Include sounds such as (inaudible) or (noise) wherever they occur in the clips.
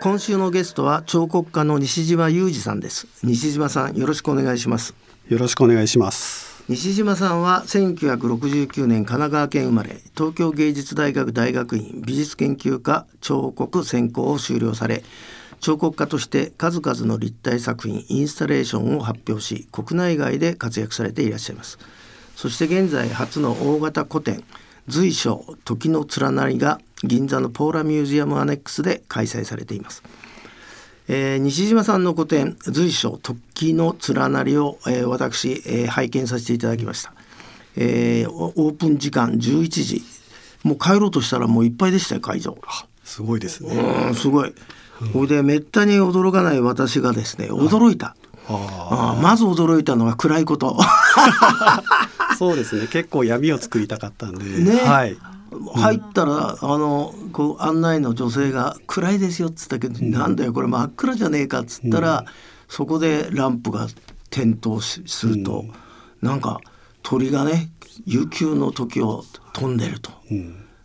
今週のゲストは彫刻家の西島裕二さんです。西島さんよろしくお願いします。よろしくお願いします。西島さんは1969年神奈川県生まれ東京芸術大学大学院美術研究科彫刻専攻を修了され彫刻家として数々の立体作品インスタレーションを発表し国内外で活躍されていらっしゃいます。そして現在初の大型個展随所時の連なりが銀座のポーラミュージアムアネックスで開催されています、えー、西島さんの個展随所時の連なりを、えー、私、えー、拝見させていただきました、えー、オープン時間11時。もう帰ろうとしたらもういっぱいでしたよ会場。すごいですね。うんすごい。これでめったに驚かない私がですね驚いた、あまず驚いたのは暗いこと。(laughs) そうですね。結構闇を作りたかったんで、ね。はい、入ったら、あのこう案内の女性が「暗いですよ」っつったけど「なんだよこれ真っ暗じゃねえか」っつったら、そこでランプが点灯しすると、なんか鳥がね悠久の時を飛んでると。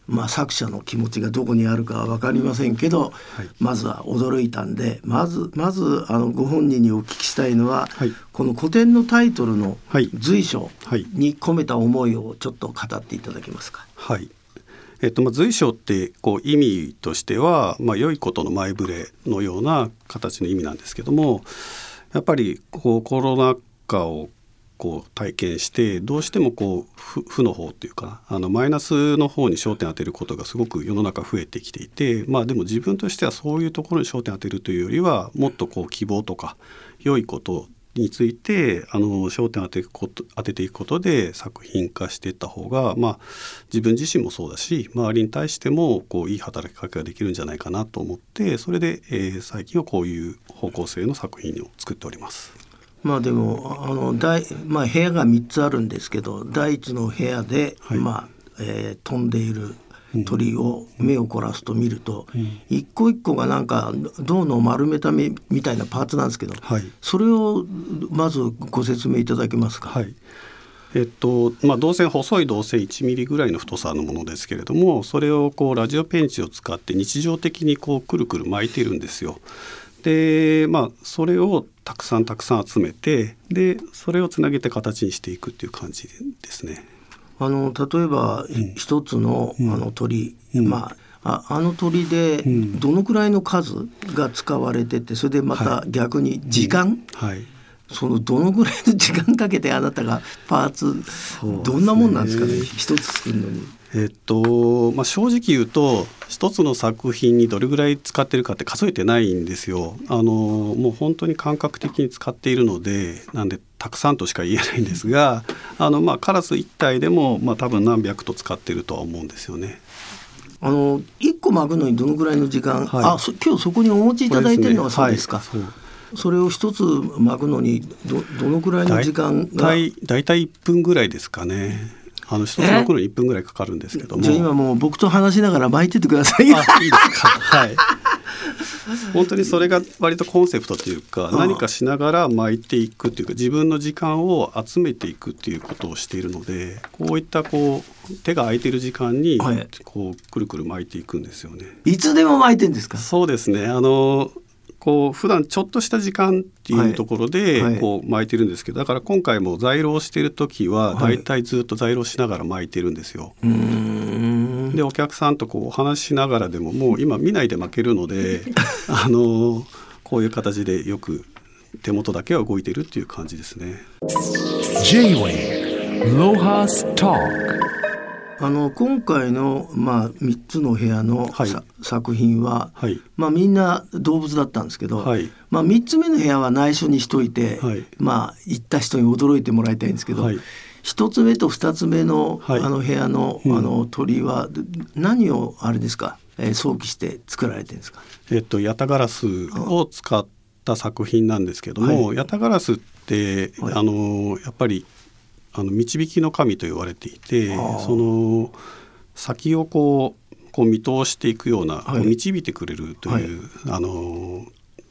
まあ、作者の気持ちがどこにあるかは分かりませんけど、まずは驚いたんでまずまずあのご本人にお聞きしたいのは、はい。この古典のタイトルのはい。随所はい。に込めた思いをちょっと語っていただけますか？はい。えっとまあ、随所ってこう意味としては、まあ、良いことの前触れのような形の意味なんですけどもやっぱりこうコロナ禍をこう体験してどうしてもこう負負の方っていうかあのマイナスの方に焦点当てることがすごく世の中増えてきていてまあでも自分としてはそういうところに焦点当てるというよりはもっとこう希望とか良いことについてあの焦点を当てこと当てていくことで作品化していった方が、まあ、自分自身もそうだし周りに対してもこういい働きかけができるんじゃないかなと思ってそれで、えー最近はこういう方向性の作品を作っております。まあでもあの大、まあ、部屋が3つあるんですけど第一の部屋で、はい。まあえー飛んでいる鳥を目を凝らすと見ると、一個一個がなんか銅の丸めた目みたいなパーツなんですけど、はい。それをまずご説明いただけますか？はい。えっとまあ、導線細い導線1ミリぐらいの太さのものですけれどもそれをこうラジオペンチを使って日常的にこうくるくる巻いてるんですよ。でまあそれをたくさんたくさん集めてでそれをつなげて形にしていくっていう感じですね。あの例えば、一つのあの鳥、まあああの鳥でどのくらいの数が使われててそれでまた逆に時間、はいそのどのぐらいの時間かけてあなたがパーツ、すねどんなもんなんですかね？一つ作るのに。えっとまあ、正直言うと一つの作品にどれぐらい使ってるかって数えてないんですよ。あのもう本当に感覚的に使っているのでなんでたくさんとしか言えないんですがあの、まあ、カラス1体でも、まあ、多分何百と使ってるとは思うんですよね。あの一個巻くのにどのぐらいの時間、はいあそ今日そこにお持ちいただいてるのはそうですか。はいそれを一つ巻くのにどどのぐらいの時間が？大体大体1分ぐらいですかね。あの一つ巻くのに1分ぐらいかかるんですけども。じゃあ今もう僕と話しながら巻いててください。(laughs) あいいですか。はい。本当にそれが割とコンセプトというか何かしながら巻いていくというか自分の時間を集めていくっていうことをしているのでこういったこう手が空いてる時間にはいこうくるくる巻いていくんですよね。いつでも巻いてんですか？そうですねあのこう普段ちょっとした時間っていうところではいはいこう巻いてるんですけどだから今回も在廊してる時はだいたいずっと在廊しながら巻いてるんですよ。うーん。でお客さんとこうお話ししながらでももう今見ないで負けるので (laughs) あのこういう形でよく手元だけは動いてるっていう感じですね。J-Way ロハスタあの今回のまあ三つの部屋のさ、はい。作品は、はい。まあみんな動物だったんですけど、はい。まあ三つ目の部屋は内緒にしといて、はい。まあ行った人に驚いてもらいたいんですけど、はい。一つ目と二つ目の、はい。あの部屋の、うん。あの鳥はで何をあれですか、えー、想起して作られてるんですか？えっとヤタガラスを使った作品なんですけども、はヤタガラスって、はい。あのやっぱりあの導きの神と言われていてその先をこうこう見通していくような、はい。導いてくれるという、あの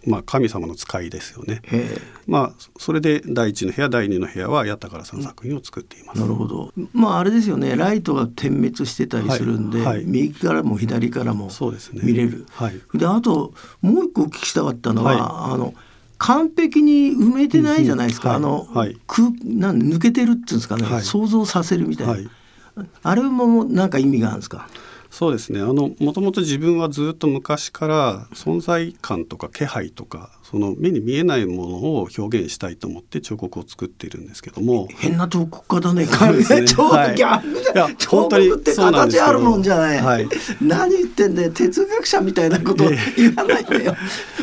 まあ、神様の使いですよね。へまあ、それで第一の部屋第二の部屋は八田からさんの作品を作っています。なるほど。まああれですよね。ライトが点滅してたりするんで、はい。はい右からも左からもそうですね。見れる。はい。であともう一個お聞きしたかったのは、はあの完璧に埋めてないじゃないですか、あの、はい。空なん抜けてるっていうんですかね、はい。想像させるみたいな、はい。あれもなんか意味があるんですか？そうですね。あのもともと自分はずっと昔から存在感とか気配とかその目に見えないものを表現したいと思って彫刻を作っているんですけども。変な彫刻家だねそうですね。彫はい。刻って形あるもんじゃない、はい。何言ってんだよ哲学者みたいなことえ言わないでよ。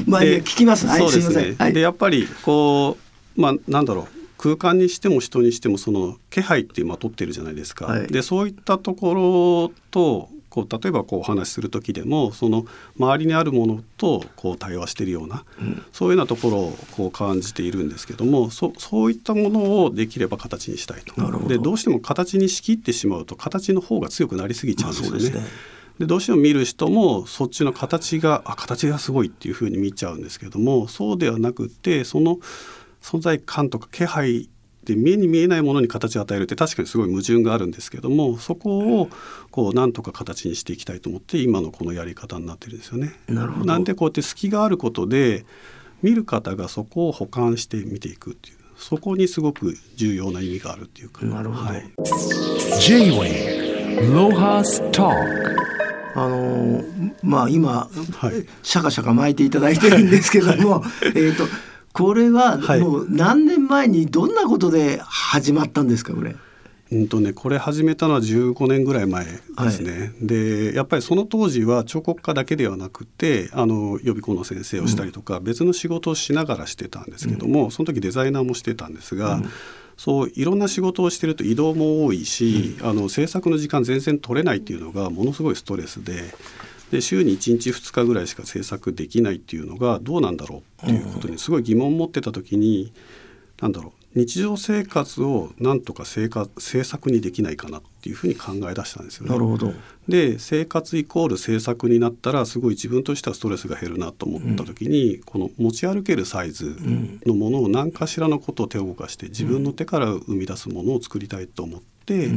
まあいいやで聞きます。はいすいません。はい。でやっぱりこうまあなんだろう。空間にしても人にしてもその気配ってまとってるじゃないですか。はい。でそういったところとこう例えばこうお話しする時でもその周りにあるものとこう対話しているような、そういうようなところをこう感じているんですけどもそそういったものをできれば形にしたいと。どでどうしても形に仕切ってしまうと形の方が強くなりすぎちゃうんですよね。まあでどうしても見る人もそっちの形があ形がすごいっていうふうに見ちゃうんですけどもそうではなくってその存在感とか気配で目に見えないものに形を与えるって確かにすごい矛盾があるんですけどもそこをこうなんとか形にしていきたいと思って今のこのやり方になってるんですよね。なるほど。なんでこうやって隙があることで見る方がそこを補完して見ていくっていうそこにすごく重要な意味があるっていうか。なるほど。はい、J-Wave Lohas Talk あのーまあ今、はい。シャカシャカ巻いていただいてるんですけども (laughs) えっとこれははい。もう何年前にどんなことで始まったんですかこれ？うんとね、これ始めたのは15年ぐらい前ですね、でやっぱりその当時は彫刻家だけではなくてあの予備校の先生をしたりとか、別の仕事をしながらしてたんですけども、その時デザイナーもしてたんですが、そういろんな仕事をしてると移動も多いし、あの制作の時間全然取れないっていうのがものすごいストレスで。で週に1日2日ぐらいしか制作できないっていうのがどうなんだろうっていうことにすごい疑問を持ってた時に、なんだろう日常生活をなんとか生活制作にできないかなっていうふうに考え出したんですよね。なるほど。で生活イコール制作になったらすごい自分としてはストレスが減るなと思った時に、この持ち歩けるサイズのものを何かしらのことを手を動かして自分の手から生み出すものを作りたいと思って、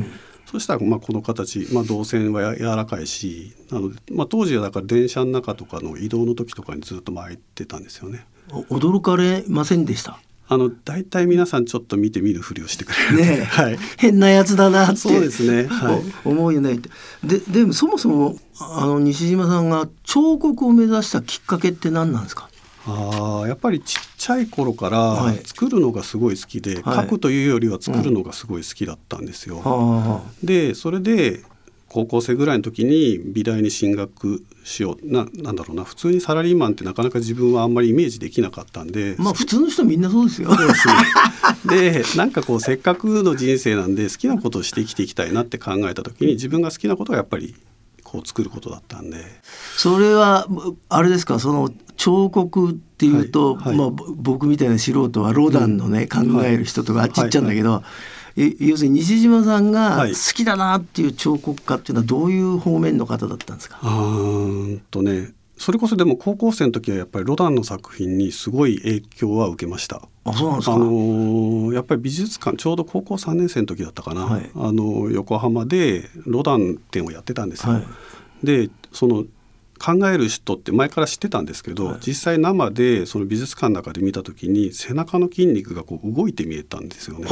そしたらまあこの形、まあ、動線はや柔らかいしなので、まあ、当時はだから電車の中とかの移動の時とかにずっと巻いてたんですよね。お驚かれませんでした？あの大体皆さんちょっと見て見るふりをしてくれる。ねえ (laughs) はい。変なやつだなってそうですねはいお思うよねででもそもそもあの西島さんが彫刻を目指したきっかけって何なんですか？ああやっぱりちっちゃい頃からはい。作るのがすごい好きで、はい。書くというよりは作るのがすごい好きだったんですよ。はでそれで高校生ぐらいの時に美大に進学しよう。ななんだろうな。普通にサラリーマンってなかなか自分はあんまりイメージできなかったんで、あまあ普通の人みんなそうですよ。でなんかこうせっかくの人生なんで好きなことをして生きていきたいなって考えた時に自分が好きなことがやっぱりこう作ることだったんで。それはあれですか？その彫刻っていうと、はいはい。まあ、ぼ僕みたいな素人はロダンのね、考える人とかあっち行っちゃうんだけど、え要するに西島さんがはい。好きだなっていう彫刻家っていうのはどういう方面の方だったんですか、あーんとねそれこそでも高校生の時はやっぱりロダンの作品にすごい影響は受けました。あそうなんですか、あのーやっぱり美術館ちょうど高校3年生の時だったかな、はい。あの横浜でロダン展をやってたんですよ。はい。でその考える人って前から知ってたんですけど、はい。実際生でその美術館の中で見た時に背中の筋肉がこう動いて見えたんですよね。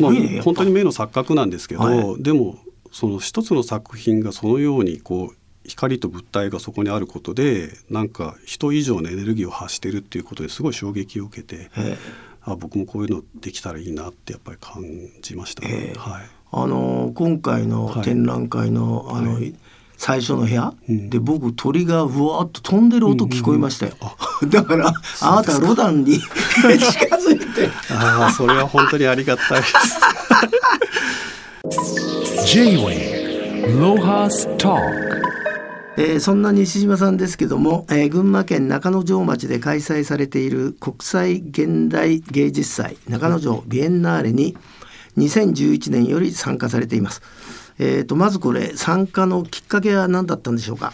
まあ本当に目の錯覚なんですけど、はい。でもその一つの作品がそのようにこう光と物体がそこにあることでなんか人以上のエネルギーを発してるっていうことですごい衝撃を受けてええ。あ僕もこういうのできたらいいなってやっぱり感じました。ね。え。えはい。あの今回のはい。展覧会の,、あのはい。最初の部屋、うん。で僕鳥がうわーっと飛んでる音聞こえましたよ、(laughs) だからあなたロダンに (laughs) 近づいて。ああそれは本当にありがたいです。(laughs) J-Wave Lohas Talk えーそんな西島さんですけども、えー群馬県中之条町で開催されている国際現代芸術祭中之条ビエンナーレに2011年より参加されています。えー、とまずこれ参加のきっかけは何だったんでしょうか？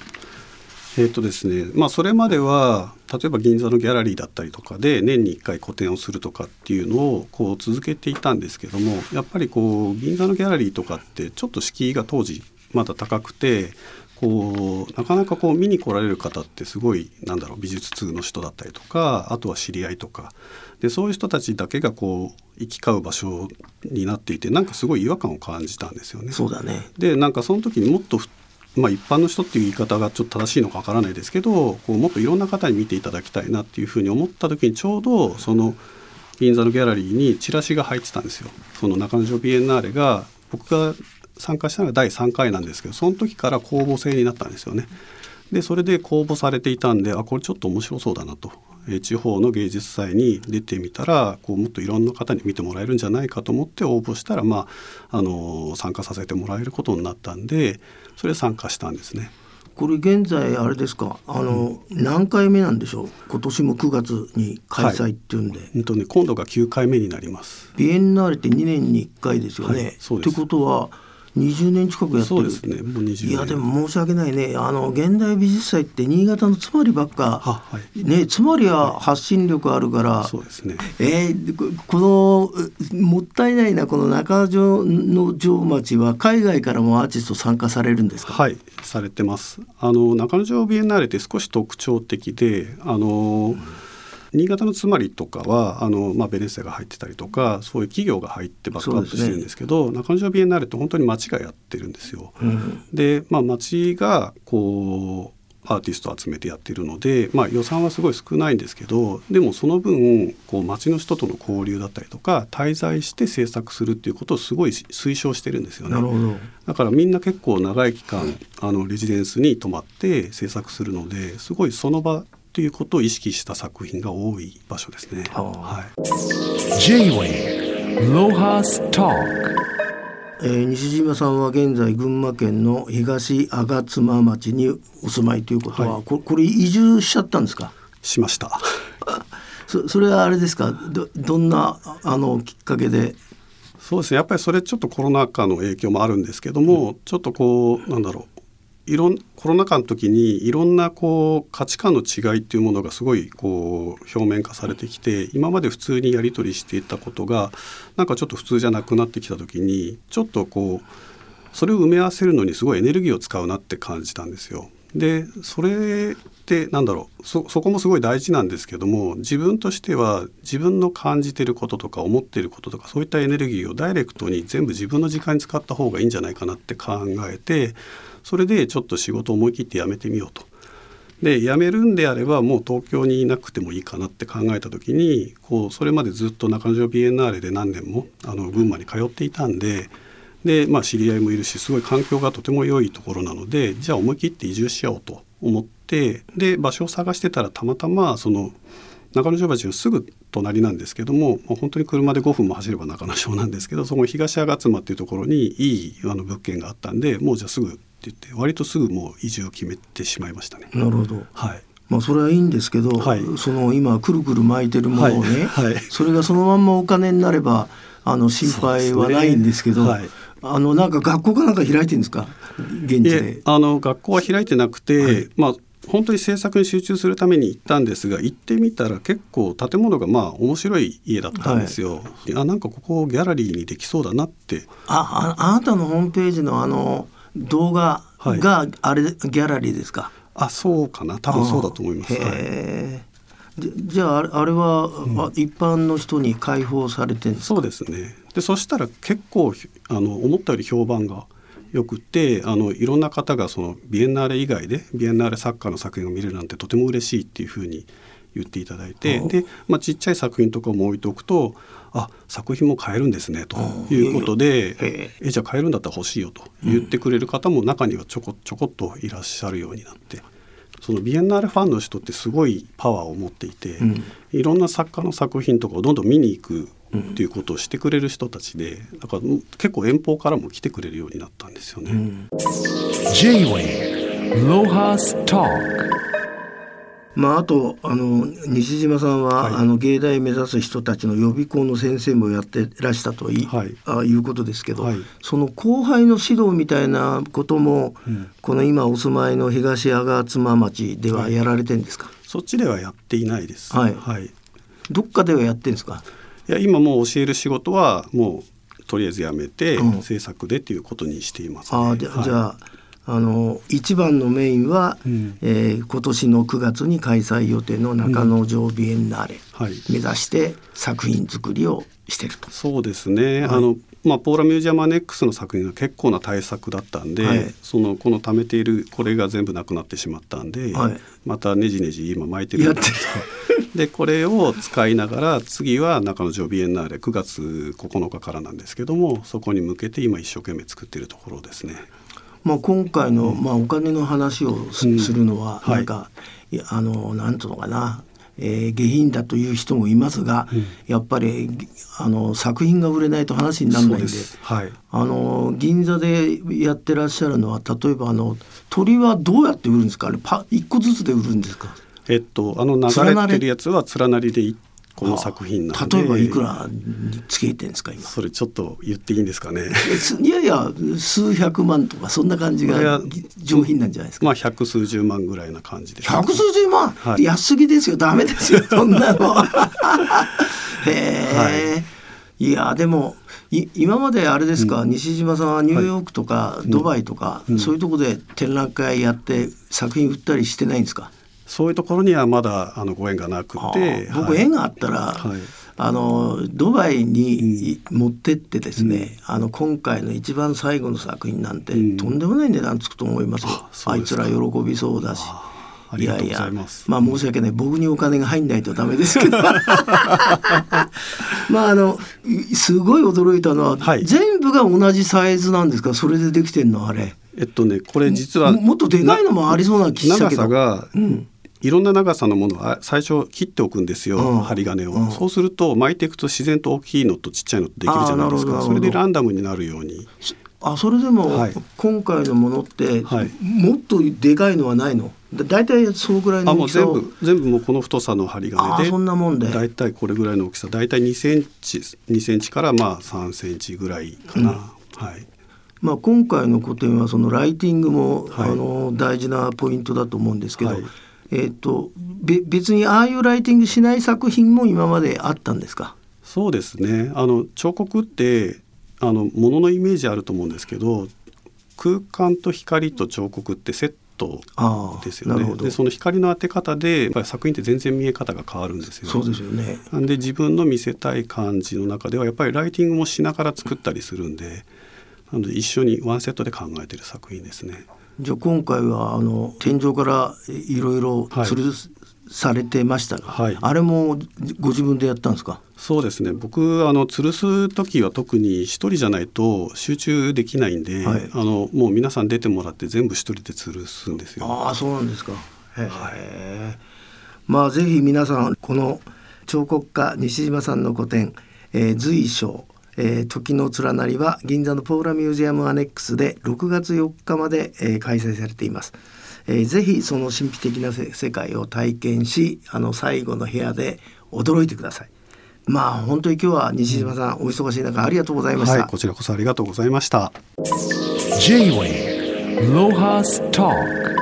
えっとですねまあそれまでは例えば銀座のギャラリーだったりとかで年に1回個展をするとかっていうのをこう続けていたんですけどもやっぱりこう銀座のギャラリーとかってちょっと敷居が当時まだ高くてこうなかなかこう見に来られる方ってすごいなんだろう美術通の人だったりとかあとは知り合いとかでそういう人たちだけがこう行き交う場所になっていてなんかすごい違和感を感じたんですよね。そうだねでなんかその時にもっとまあ、一般の人っていう言い方がちょっと正しいのかわからないですけどこうもっといろんな方に見ていただきたいなっていうふうに思った時にちょうどその銀座のギャラリーにチラシが入ってたんですよ。その中野城ビエンナーレが僕が参加したのが第3回なんですけどその時から公募制になったんですよね。でそれで公募されていたんであこれちょっと面白そうだなと、え地方の芸術祭に出てみたらこうもっといろんな方に見てもらえるんじゃないかと思って応募したら、まあ、あの参加させてもらえることになったんでそれで参加したんですね。これ現在あれですか？あの、何回目なんでしょう？今年も9月に開催っていうんで、うんとね、今度が9回目になります。ビエンナーレって2年に1回ですよね。はいそうですってことは20年近くやってる。そうですね。もう20年。いやでも申し訳ないね。あの現代美術祭って新潟のつまりばっか、あはい。ねつまりは発信力あるから、そうですね。えーここのうもったいないなこの中条の城町は海外からもアーティスト参加されるんですか、はい。されてます。あの中野城ビエンナーレって少し特徴的であの、新潟のつまりとかはあの、まあ、ベネッセが入ってたりとかそういう企業が入ってバックアップしてるんですけど中野城ビエンナーレって本当に町がやってるんですよ。うんで、まあ、町がこうアーティストを集めてやってるので、まあ、予算はすごい少ないんですけどでもその分こう町の人との交流だったりとか滞在して制作するっていうことをすごい推奨してるんですよね。なるほどだからみんな結構長い期間あのレジデンスに泊まって制作するのですごいその場っていうことを意識した作品が多い場所ですね。はい、J-Wave Lohas Talk えー西島さんは現在群馬県の東吾妻町にお住まいということは、はい。ここれ移住しちゃったんですか？しました。(laughs) そそれはあれですか？どどんなあのきっかけで？そうですね。やっぱりそれちょっとコロナ禍の影響もあるんですけども、ちょっとこうなんだろういろんコロナ禍の時にいろんなこう価値観の違いっていうものがすごいこう表面化されてきて今まで普通にやり取りしていたことがなんかちょっと普通じゃなくなってきた時にちょっとこうそれを埋め合わせるのにすごいエネルギーを使うなって感じたんですよ。でそれってなんだろうそそこもすごい大事なんですけども自分としては自分の感じてることとか思ってることとかそういったエネルギーをダイレクトに全部自分の時間に使った方がいいんじゃないかなって考えてそれでちょっと仕事を思い切って辞めてみようと。で辞めるんであればもう東京にいなくてもいいかなって考えた時にこうそれまでずっと中野城ビエンナーレで何年もあの群馬に通っていたんでで、まあ、知り合いもいるしすごい環境がとても良いところなのでじゃあ思い切って移住しようと思ってで場所を探してたらたまたまその中野城町のすぐ隣なんですけどももう本当に車で5分も走れば中野城なんですけどそこ東吾妻っていうところにいいあの物件があったんでもうじゃあすぐって言って割とすぐもう移住を決めてしまいましたね。なるほど。はい。まあそれはいいんですけど、はい。その今くるくる巻いてるものをね、はいはい。それがそのまんまお金になればあの心配はないんですけど、そうですね。あのなんか学校かなんか開いてるんですか？現地で。あの学校は開いてなくて、はい。まあ本当に制作に集中するために行ったんですが行ってみたら結構建物がまあ面白い家だったんですよ。あなんかここギャラリーにできそうだなって。あああなたのホームページのあの動画はい。があれ、ギャラリーですか？あそうかな。多分そうだと思います。じじゃああれあれは、あ一般の人に開放されてるんですか？そうですね。でそしたら結構あの思ったより評判がよくてあのいろんな方がそのビエンナーレ以外でビエンナーレ作家の作品を見れるなんてとても嬉しいっていうふうに言っていただいてで、まあ、ちっちゃい作品とかも置いておくとあ作品も買えるんですねということでへえ。え。じゃあ買えるんだったら欲しいよと言ってくれる方も中にはちょこちょこっといらっしゃるようになって。そのビエンナーレファンの人ってすごいパワーを持っていて、ん。いろんな作家の作品とかをどんどん見に行くっていうことをしてくれる人たちでだから結構遠方からも来てくれるようになったんですよね。Lohas Talk. まあ、あとあの西島さんは、はい。あの芸大目指す人たちの予備校の先生もやってらしたとい,、はい。あいうことですけど、はい。その後輩の指導みたいなことも、うん。この今お住まいの東吾妻町ではやられてんですか、そっちではやっていないです。はい。はい。いどっかではやってるんですか？や今もう教える仕事はもうとりあえずやめて、うん制作でっていうことにしています、ね。ああじゃ,、はいじゃああの一番のメインは、うんえー今年の9月に開催予定の中野城ビエンナーレ、はい。目指して作品作りをしてると。そうですね、あのまあ、ポーラミュージアムアネックスの作品が結構な大作だったんで、はい。そのこの貯めているこれが全部なくなってしまったんで、はい。またねじねじ今巻いてるやってる。(laughs) でこれを使いながら次は中野ジョビエンナーレ9月9日からなんですけどもそこに向けて今一生懸命作っているところですね。まあ、今回の、まあ、お金の話をす,、うん。るのは、はい。なんかいやあのなんとのかな、えー下品だという人もいますが、うん。やっぱりあの作品が売れないと話にならないんではい。あの銀座でやってらっしゃるのは例えばあの鳥はどうやって売るんですか？あれパ一個ずつで売るんですか？えっとあの流れてるやつは連なりで1個の作品な例えばいくらにつけてんですか今？それちょっと言っていいんですかね。いやいや数百万とかそんな感じが上品なんじゃないですか？まあ百数十万ぐらいな感じです。百数十万、はい。安すぎですよ。ダメですよ (laughs) そんなの。(laughs) へえ、い、やでもい今まであれですか、西島さんはニューヨークとか、ドバイとか、そういうとこで展覧会やって作品売ったりしてないんですか？そういうところにはまだあのご縁がなくあて、ー僕、はい。縁があったら、はい。あのドバイに持ってってですね、あの今回の一番最後の作品なんて、うん。とんでもない値段つくと思いますよ。あそうあいつら喜びそうだし。ありがとうございます。まあ申し訳ない。僕にお金が入んないとダメですけど。(laughs) まああのいすごい驚いたのは、はい。全部が同じサイズなんですか？それでできてんのあれ。えっとねこれ実はももっとでかいのもありそうな気した長けど。さがうんいろんな長さのものをあ最初切っておくんですよ、うん。針金を、うん。そうすると巻いていくと自然と大きいのとちっちゃいのとできるじゃないですか。それでランダムになるように。あそれでも、はい。今回のものって、はい。もっとでかいのはないの？だ大体そうぐらいのあもう全大きさを？部全部もうこの太さの針金で。そんなもんで。だいたいこれぐらいの大きさ。だいたい2センチ2センチからまあ3センチぐらいかな、はい。まあ、今回の個展はそのライティングも、はい。あの大事なポイントだと思うんですけど、はいえー、とべ別にああいうライティングしない作品も今まであったんですか？そうですね。あの彫刻ってあの物のイメージあると思うんですけど空間と光と彫刻ってセットですよね。でその光の当て方でやっぱり作品って全然見え方が変わるんですよそうですよね。なんで自分の見せたい感じの中ではやっぱりライティングもしながら作ったりするんでなので一緒にワンセットで考えてる作品ですね。じゃあ今回はあの天井からいろいろ吊るされてましたが、はい。あれもご自分でやったんですか？そうですね。僕あの吊るす時は特に一人じゃないと集中できないんで、はい。あのもう皆さん出てもらって全部一人で吊るすんですよ。ああそうなんですか。へえ、まあぜひ皆さんこの彫刻家西島さんの個展、えー、随所、えー時の連なりは銀座のポーラミュージアムアネックスで6月4日まで、えー開催されています、えーぜひその神秘的なせ世界を体験しあの最後の部屋で驚いてください。まあ本当に今日は西島さん、お忙しい中ありがとうございました、はい、こちらこそありがとうございました。J-Wave Lohas Talk